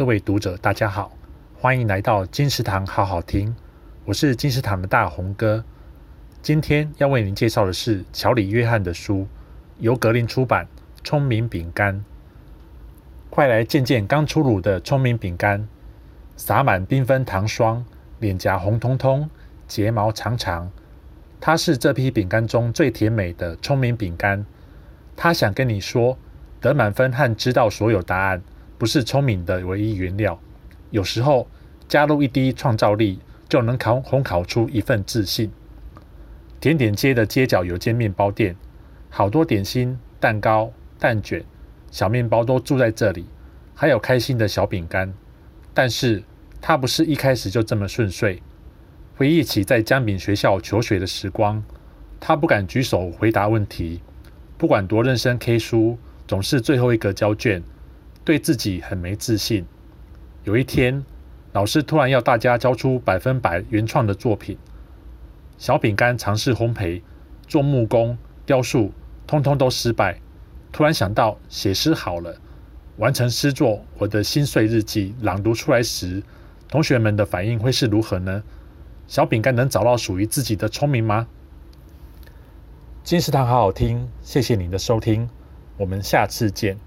各位读者，大家好，欢迎来到金石堂好好听，我是金石堂的大红哥。今天要为您介绍的是乔里约翰的书，由格林出版《聪明饼干》。快来见见刚出炉的聪明饼干，撒满缤纷糖霜，脸颊红彤彤，睫毛长长。它是这批饼干中最甜美的聪明饼干。它想跟你说，得满分和知道所有答案，不是聪明的唯一原料，有时候加入一滴创造力，就能烤烘烤出一份自信。甜点街的街角有间面包店，好多点心、蛋糕、蛋卷、小面包都住在这里，还有开心的小饼干。但是他不是一开始就这么顺遂。回忆起在姜饼学校求学的时光，他不敢举手回答问题，不管多认真 K 书，总是最后一个交卷。对自己很没自信。有一天，老师突然要大家交出百分百原创的作品。小饼干尝试烘焙、做木工、雕塑，通通都失败。突然想到写诗好了，完成诗作，我的心碎日记朗读出来时，同学们的反应会是如何呢？小饼干能找到属于自己的聪明吗？金石堂好好听，谢谢你的收听，我们下次见。